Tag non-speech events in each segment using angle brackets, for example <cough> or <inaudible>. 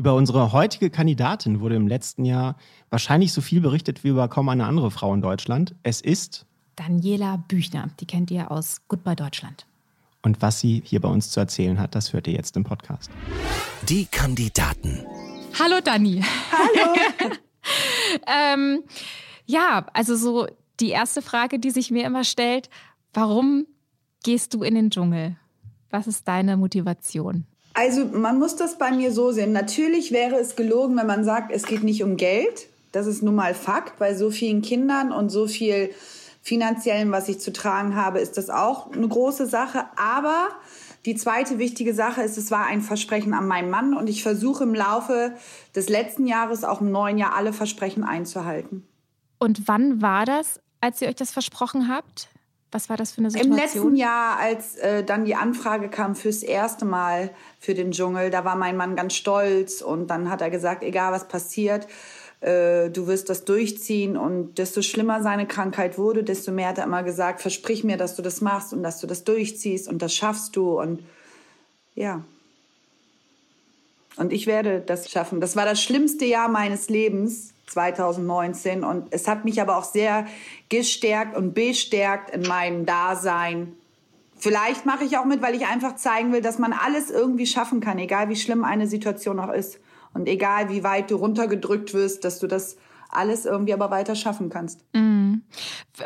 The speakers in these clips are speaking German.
Über unsere heutige Kandidatin wurde im letzten Jahr wahrscheinlich so viel berichtet wie über kaum eine andere Frau in Deutschland. Es ist Daniela Büchner. Die kennt ihr aus Goodbye Deutschland. Und was sie hier bei uns zu erzählen hat, das hört ihr jetzt im Podcast. Die Kandidaten. Hallo Dani. Hallo. <laughs> ähm, ja, also so die erste Frage, die sich mir immer stellt, warum gehst du in den Dschungel? Was ist deine Motivation? Also man muss das bei mir so sehen. Natürlich wäre es gelogen, wenn man sagt, es geht nicht um Geld. Das ist nun mal Fakt. Bei so vielen Kindern und so viel finanziellen, was ich zu tragen habe, ist das auch eine große Sache. Aber die zweite wichtige Sache ist, es war ein Versprechen an meinen Mann und ich versuche im Laufe des letzten Jahres, auch im neuen Jahr, alle Versprechen einzuhalten. Und wann war das, als ihr euch das versprochen habt? Was war das für eine Situation? Im letzten Jahr, als äh, dann die Anfrage kam fürs erste Mal für den Dschungel, da war mein Mann ganz stolz und dann hat er gesagt, egal was passiert, äh, du wirst das durchziehen und desto schlimmer seine Krankheit wurde, desto mehr hat er immer gesagt, versprich mir, dass du das machst und dass du das durchziehst und das schaffst du und ja. Und ich werde das schaffen. Das war das schlimmste Jahr meines Lebens 2019. Und es hat mich aber auch sehr gestärkt und bestärkt in meinem Dasein. Vielleicht mache ich auch mit, weil ich einfach zeigen will, dass man alles irgendwie schaffen kann, egal wie schlimm eine Situation auch ist. Und egal wie weit du runtergedrückt wirst, dass du das alles irgendwie aber weiter schaffen kannst. Mhm.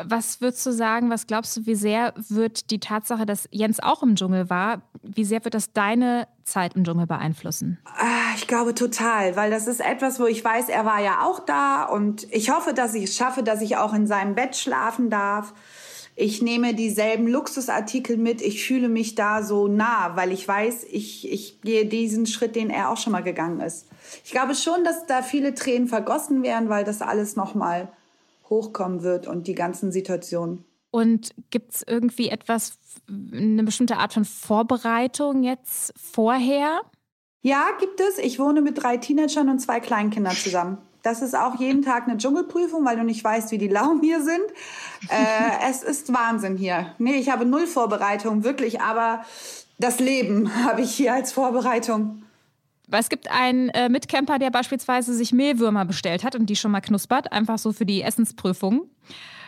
Was würdest du sagen, was glaubst du, wie sehr wird die Tatsache, dass Jens auch im Dschungel war, wie sehr wird das deine Zeit im Dschungel beeinflussen? Ah, ich glaube total, weil das ist etwas, wo ich weiß, er war ja auch da und ich hoffe, dass ich es schaffe, dass ich auch in seinem Bett schlafen darf. Ich nehme dieselben Luxusartikel mit. Ich fühle mich da so nah, weil ich weiß, ich, ich gehe diesen Schritt, den er auch schon mal gegangen ist. Ich glaube schon, dass da viele Tränen vergossen werden, weil das alles nochmal hochkommen wird und die ganzen Situationen. Und gibt es irgendwie etwas, eine bestimmte Art von Vorbereitung jetzt vorher? Ja, gibt es. Ich wohne mit drei Teenagern und zwei Kleinkindern zusammen. Das ist auch jeden Tag eine Dschungelprüfung, weil du nicht weißt, wie die Lauben hier sind. Äh, <laughs> es ist Wahnsinn hier. Nee, ich habe null Vorbereitung, wirklich, aber das Leben <laughs> habe ich hier als Vorbereitung. Es gibt einen äh, Mitcamper, der beispielsweise sich Mehlwürmer bestellt hat und die schon mal knuspert, einfach so für die Essensprüfung.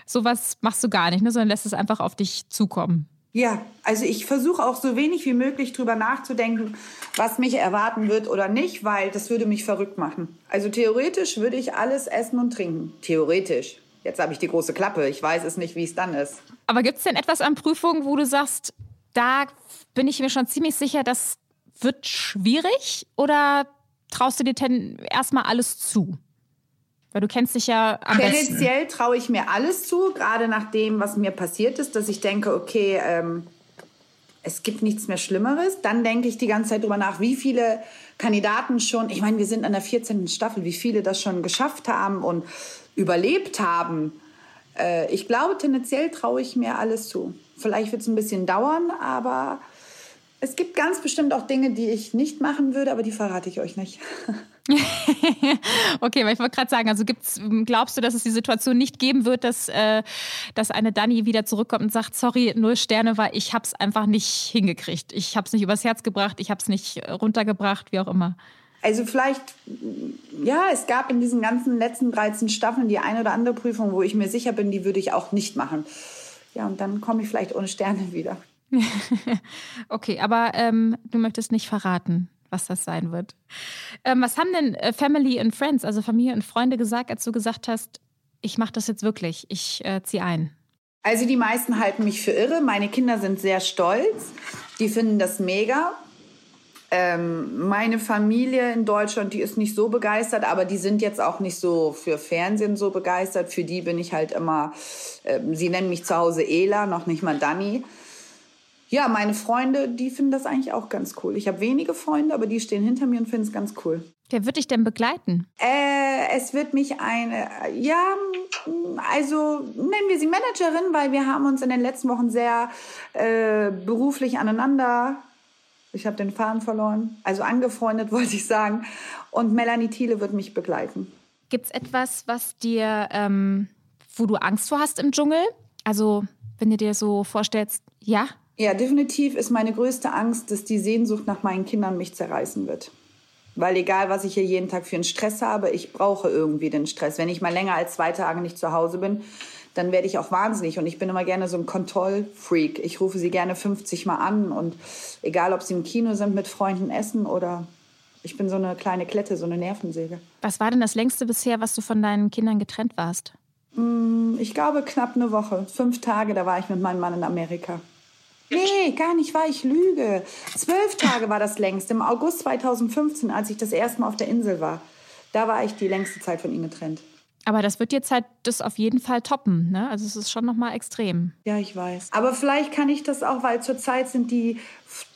Sowas machst du gar nicht, ne, sondern lässt es einfach auf dich zukommen. Ja, also ich versuche auch so wenig wie möglich drüber nachzudenken, was mich erwarten wird oder nicht, weil das würde mich verrückt machen. Also theoretisch würde ich alles essen und trinken. Theoretisch. Jetzt habe ich die große Klappe. Ich weiß es nicht, wie es dann ist. Aber gibt es denn etwas an Prüfungen, wo du sagst, da bin ich mir schon ziemlich sicher, das wird schwierig? Oder traust du dir denn erstmal alles zu? Weil du kennst dich ja am Tendenziell traue ich mir alles zu, gerade nach dem, was mir passiert ist, dass ich denke, okay, ähm, es gibt nichts mehr Schlimmeres. Dann denke ich die ganze Zeit drüber nach, wie viele Kandidaten schon, ich meine, wir sind an der 14. Staffel, wie viele das schon geschafft haben und überlebt haben. Äh, ich glaube, tendenziell traue ich mir alles zu. Vielleicht wird es ein bisschen dauern, aber es gibt ganz bestimmt auch Dinge, die ich nicht machen würde, aber die verrate ich euch nicht. <laughs> okay, weil ich wollte gerade sagen, also gibt's, glaubst du, dass es die Situation nicht geben wird, dass, äh, dass eine Dani wieder zurückkommt und sagt, sorry, null Sterne, weil ich habe es einfach nicht hingekriegt. Ich habe es nicht übers Herz gebracht, ich habe es nicht runtergebracht, wie auch immer. Also vielleicht, ja, es gab in diesen ganzen letzten 13 Staffeln die eine oder andere Prüfung, wo ich mir sicher bin, die würde ich auch nicht machen. Ja, und dann komme ich vielleicht ohne Sterne wieder. <laughs> okay, aber ähm, du möchtest nicht verraten, was das sein wird. Ähm, was haben denn äh, Family and Friends, also Familie und Freunde, gesagt, als du gesagt hast, ich mache das jetzt wirklich, ich äh, ziehe ein? Also die meisten halten mich für irre. Meine Kinder sind sehr stolz. Die finden das mega. Ähm, meine Familie in Deutschland, die ist nicht so begeistert, aber die sind jetzt auch nicht so für Fernsehen so begeistert. Für die bin ich halt immer, äh, sie nennen mich zu Hause Ela, noch nicht mal Dani. Ja, meine Freunde, die finden das eigentlich auch ganz cool. Ich habe wenige Freunde, aber die stehen hinter mir und finden es ganz cool. Wer wird dich denn begleiten? Äh, es wird mich eine, ja, also nennen wir sie Managerin, weil wir haben uns in den letzten Wochen sehr äh, beruflich aneinander ich habe den Faden verloren. Also angefreundet, <laughs> wollte ich sagen. Und Melanie Thiele wird mich begleiten. Gibt es etwas, was dir, ähm, wo du Angst vor hast im Dschungel? Also, wenn du dir so vorstellst, ja? Ja, definitiv ist meine größte Angst, dass die Sehnsucht nach meinen Kindern mich zerreißen wird. Weil egal, was ich hier jeden Tag für einen Stress habe, ich brauche irgendwie den Stress. Wenn ich mal länger als zwei Tage nicht zu Hause bin, dann werde ich auch wahnsinnig. Und ich bin immer gerne so ein Kontrollfreak. Ich rufe sie gerne 50 Mal an und egal, ob sie im Kino sind, mit Freunden essen oder ich bin so eine kleine Klette, so eine Nervensäge. Was war denn das längste bisher, was du von deinen Kindern getrennt warst? Mm, ich glaube knapp eine Woche. Fünf Tage, da war ich mit meinem Mann in Amerika. Nee, gar nicht war ich lüge. Zwölf Tage war das längste. Im August 2015, als ich das erste Mal auf der Insel war. Da war ich die längste Zeit von ihm getrennt. Aber das wird jetzt halt das auf jeden Fall toppen. Ne? Also es ist schon nochmal extrem. Ja, ich weiß. Aber vielleicht kann ich das auch, weil zurzeit sind die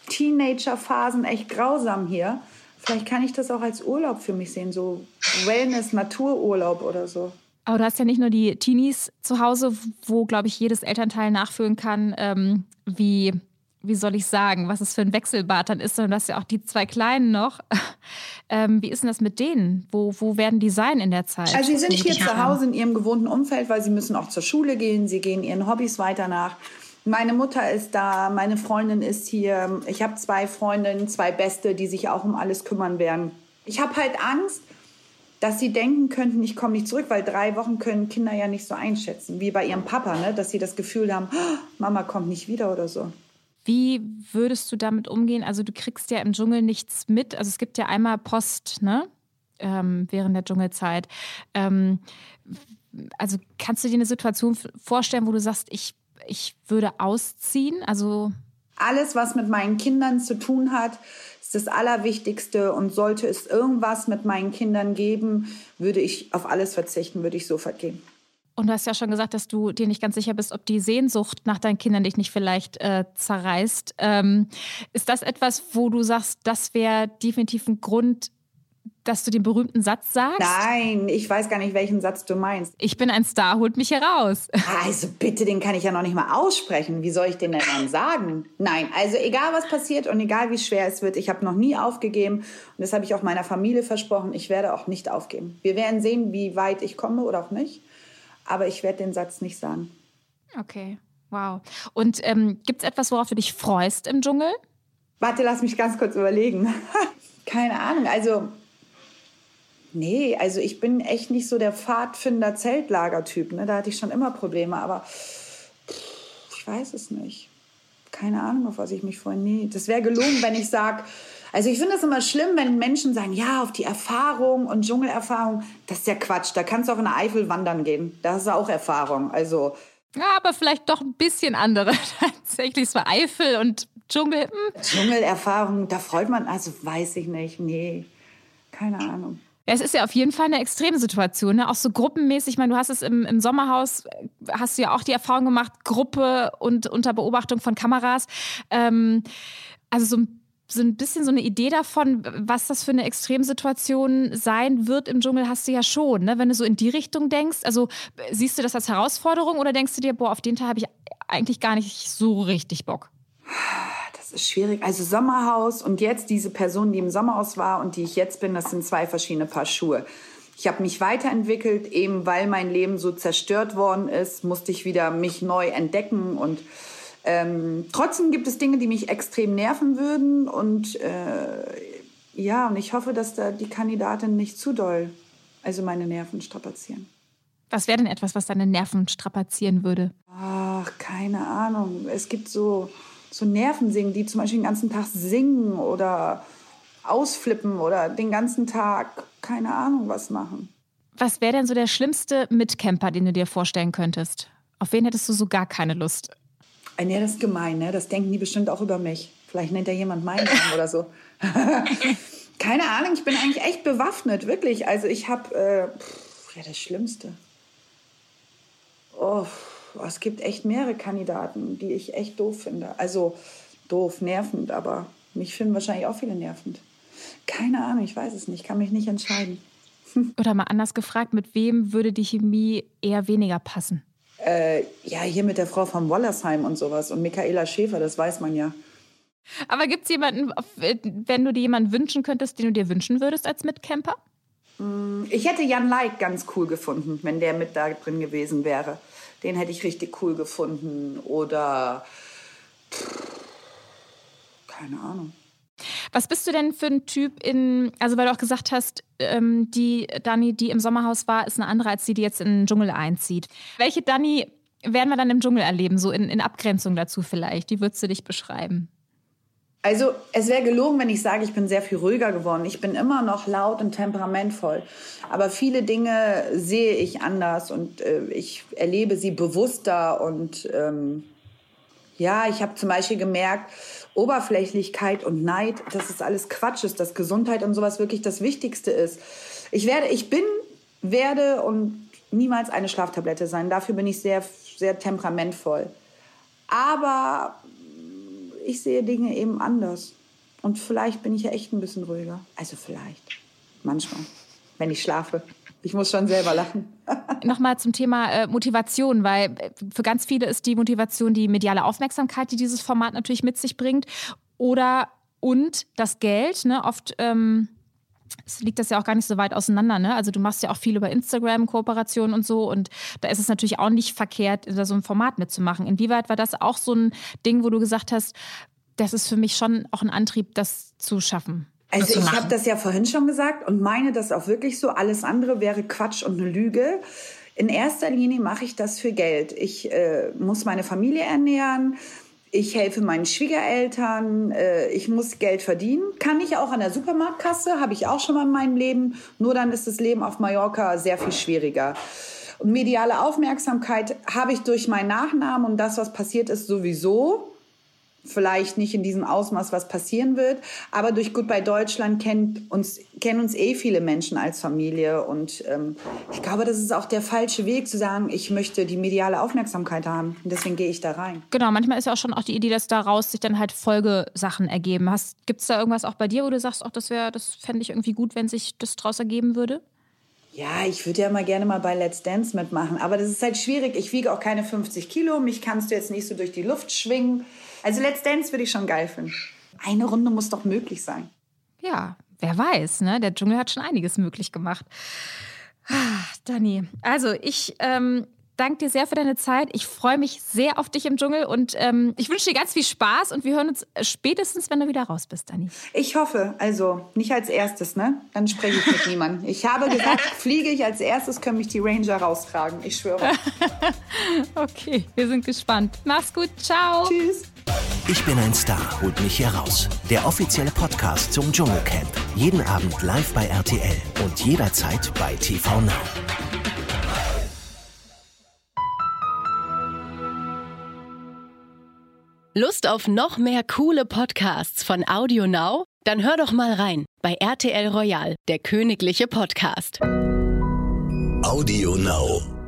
Teenager-Phasen echt grausam hier. Vielleicht kann ich das auch als Urlaub für mich sehen, so Wellness, Natururlaub oder so. Aber du hast ja nicht nur die Teenies zu Hause, wo, glaube ich, jedes Elternteil nachfühlen kann, ähm, wie wie soll ich sagen, was es für ein Wechselbad dann ist, sondern du hast ja auch die zwei Kleinen noch. <laughs> Ähm, wie ist denn das mit denen? Wo, wo werden die sein in der Zeit? Also sie sind hier zu Hause in ihrem gewohnten Umfeld, weil sie müssen auch zur Schule gehen, sie gehen ihren Hobbys weiter nach. Meine Mutter ist da, meine Freundin ist hier. Ich habe zwei Freundinnen, zwei Beste, die sich auch um alles kümmern werden. Ich habe halt Angst, dass sie denken könnten, ich komme nicht zurück, weil drei Wochen können Kinder ja nicht so einschätzen, wie bei ihrem Papa, ne? dass sie das Gefühl haben, oh, Mama kommt nicht wieder oder so. Wie würdest du damit umgehen? Also du kriegst ja im Dschungel nichts mit. Also es gibt ja einmal Post, ne? Ähm, während der Dschungelzeit. Ähm, also kannst du dir eine Situation vorstellen, wo du sagst, ich, ich würde ausziehen? Also alles, was mit meinen Kindern zu tun hat, ist das Allerwichtigste. Und sollte es irgendwas mit meinen Kindern geben, würde ich auf alles verzichten, würde ich sofort gehen. Und du hast ja schon gesagt, dass du dir nicht ganz sicher bist, ob die Sehnsucht nach deinen Kindern dich nicht vielleicht äh, zerreißt. Ähm, ist das etwas, wo du sagst, das wäre definitiv ein Grund, dass du den berühmten Satz sagst? Nein, ich weiß gar nicht, welchen Satz du meinst. Ich bin ein Star, holt mich heraus. <laughs> Also bitte, den kann ich ja noch nicht mal aussprechen. Wie soll ich den denn dann sagen? Nein, also egal was passiert und egal wie schwer es wird, ich habe noch nie aufgegeben und das habe ich auch meiner Familie versprochen. Ich werde auch nicht aufgeben. Wir werden sehen, wie weit ich komme oder auch nicht aber ich werde den Satz nicht sagen. Okay, wow. Und ähm, gibt es etwas, worauf du dich freust im Dschungel? Warte, lass mich ganz kurz überlegen. <laughs> Keine Ahnung, also nee, also ich bin echt nicht so der Pfadfinder-Zeltlager-Typ. Ne? Da hatte ich schon immer Probleme, aber ich weiß es nicht. Keine Ahnung, auf was ich mich freue. Nee, das wäre gelogen, wenn ich sage, also ich finde es immer schlimm, wenn Menschen sagen, ja, auf die Erfahrung und Dschungelerfahrung. Das ist ja Quatsch. Da kannst du auch in der Eifel wandern gehen. Da hast du auch Erfahrung. Also. Ja, aber vielleicht doch ein bisschen andere. <laughs> Tatsächlich, es war Eifel und Dschungel. Hm. Dschungelerfahrung, da freut man, also weiß ich nicht. Nee, keine Ahnung. Es ist ja auf jeden Fall eine extreme Situation, ne? auch so gruppenmäßig. Ich meine, du hast es im, im Sommerhaus, hast du ja auch die Erfahrung gemacht, Gruppe und unter Beobachtung von Kameras. Ähm, also so ein so ein bisschen so eine Idee davon, was das für eine Extremsituation sein wird im Dschungel, hast du ja schon. Ne? Wenn du so in die Richtung denkst, also siehst du das als Herausforderung oder denkst du dir, boah, auf den Teil habe ich eigentlich gar nicht so richtig Bock? Das ist schwierig. Also Sommerhaus und jetzt diese Person, die im Sommerhaus war und die ich jetzt bin, das sind zwei verschiedene Paar Schuhe. Ich habe mich weiterentwickelt, eben weil mein Leben so zerstört worden ist, musste ich wieder mich neu entdecken und ähm, trotzdem gibt es Dinge, die mich extrem nerven würden und äh, ja, und ich hoffe, dass da die Kandidatin nicht zu doll, also meine Nerven strapazieren. Was wäre denn etwas, was deine Nerven strapazieren würde? Ach, keine Ahnung. Es gibt so, so Nervensingen, die zum Beispiel den ganzen Tag singen oder ausflippen oder den ganzen Tag, keine Ahnung, was machen. Was wäre denn so der schlimmste Mitcamper, den du dir vorstellen könntest? Auf wen hättest du so gar keine Lust? Ja, das ist gemein, ne? Das denken die bestimmt auch über mich. Vielleicht nennt er jemand meinen Namen oder so. <laughs> Keine Ahnung, ich bin eigentlich echt bewaffnet, wirklich. Also ich habe, äh, ja, das Schlimmste. Oh, es gibt echt mehrere Kandidaten, die ich echt doof finde. Also doof, nervend, aber mich finden wahrscheinlich auch viele nervend. Keine Ahnung, ich weiß es nicht, kann mich nicht entscheiden. <laughs> Oder mal anders gefragt, mit wem würde die Chemie eher weniger passen? Äh, ja, hier mit der Frau von Wollersheim und sowas und Michaela Schäfer, das weiß man ja. Aber gibt es jemanden, wenn du dir jemanden wünschen könntest, den du dir wünschen würdest als Mitcamper? Mm, ich hätte Jan Leik ganz cool gefunden, wenn der mit da drin gewesen wäre. Den hätte ich richtig cool gefunden. Oder keine Ahnung. Was bist du denn für ein Typ in, also weil du auch gesagt hast, ähm, die Dani, die im Sommerhaus war, ist eine andere als die, die jetzt in den Dschungel einzieht. Welche Dani werden wir dann im Dschungel erleben, so in, in Abgrenzung dazu vielleicht? Wie würdest du dich beschreiben? Also es wäre gelogen, wenn ich sage, ich bin sehr viel ruhiger geworden. Ich bin immer noch laut und temperamentvoll. Aber viele Dinge sehe ich anders und äh, ich erlebe sie bewusster. Und ähm, ja, ich habe zum Beispiel gemerkt, Oberflächlichkeit und Neid, dass es alles Quatsch ist, dass Gesundheit und sowas wirklich das Wichtigste ist. Ich werde, ich bin, werde und niemals eine Schlaftablette sein. Dafür bin ich sehr, sehr temperamentvoll. Aber ich sehe Dinge eben anders. Und vielleicht bin ich ja echt ein bisschen ruhiger. Also vielleicht. Manchmal. Wenn ich schlafe. Ich muss schon selber lachen. <laughs> Nochmal zum Thema äh, Motivation, weil äh, für ganz viele ist die Motivation die mediale Aufmerksamkeit, die dieses Format natürlich mit sich bringt. Oder und das Geld. Ne? Oft ähm, liegt das ja auch gar nicht so weit auseinander. Ne? Also du machst ja auch viel über Instagram, Kooperationen und so. Und da ist es natürlich auch nicht verkehrt, da so ein Format mitzumachen. Inwieweit war das auch so ein Ding, wo du gesagt hast, das ist für mich schon auch ein Antrieb, das zu schaffen? Also ich habe das ja vorhin schon gesagt und meine das auch wirklich so. Alles andere wäre Quatsch und eine Lüge. In erster Linie mache ich das für Geld. Ich äh, muss meine Familie ernähren. Ich helfe meinen Schwiegereltern. Äh, ich muss Geld verdienen. Kann ich auch an der Supermarktkasse. Habe ich auch schon mal in meinem Leben. Nur dann ist das Leben auf Mallorca sehr viel schwieriger. Und mediale Aufmerksamkeit habe ich durch meinen Nachnamen und das, was passiert ist, sowieso vielleicht nicht in diesem Ausmaß, was passieren wird. Aber durch Goodbye Deutschland kennt uns, kennen uns eh viele Menschen als Familie. Und ähm, ich glaube, das ist auch der falsche Weg zu sagen, ich möchte die mediale Aufmerksamkeit haben. Und deswegen gehe ich da rein. Genau, manchmal ist ja auch schon auch die Idee, dass daraus sich dann halt Folgesachen ergeben. Gibt es da irgendwas auch bei dir, wo du sagst, auch das wäre, das fände ich irgendwie gut, wenn sich das daraus ergeben würde? Ja, ich würde ja mal gerne mal bei Let's Dance mitmachen. Aber das ist halt schwierig. Ich wiege auch keine 50 Kilo. Mich kannst du jetzt nicht so durch die Luft schwingen. Also Let's Dance würde ich schon geil finden. Eine Runde muss doch möglich sein. Ja, wer weiß, ne? Der Dschungel hat schon einiges möglich gemacht. Ah, Dani, also ich ähm, danke dir sehr für deine Zeit. Ich freue mich sehr auf dich im Dschungel und ähm, ich wünsche dir ganz viel Spaß und wir hören uns spätestens, wenn du wieder raus bist, Dani. Ich hoffe, also nicht als erstes, ne? Dann spreche ich mit niemandem. Ich habe gesagt, <laughs> fliege ich als erstes, können mich die Ranger raustragen. Ich schwöre. <laughs> okay, wir sind gespannt. Mach's gut, ciao. Tschüss. Ich bin ein Star, holt mich hier raus. Der offizielle Podcast zum Dschungelcamp. Jeden Abend live bei RTL und jederzeit bei TV Now. Lust auf noch mehr coole Podcasts von Audio Now? Dann hör doch mal rein bei RTL Royal, der königliche Podcast. Audio Now.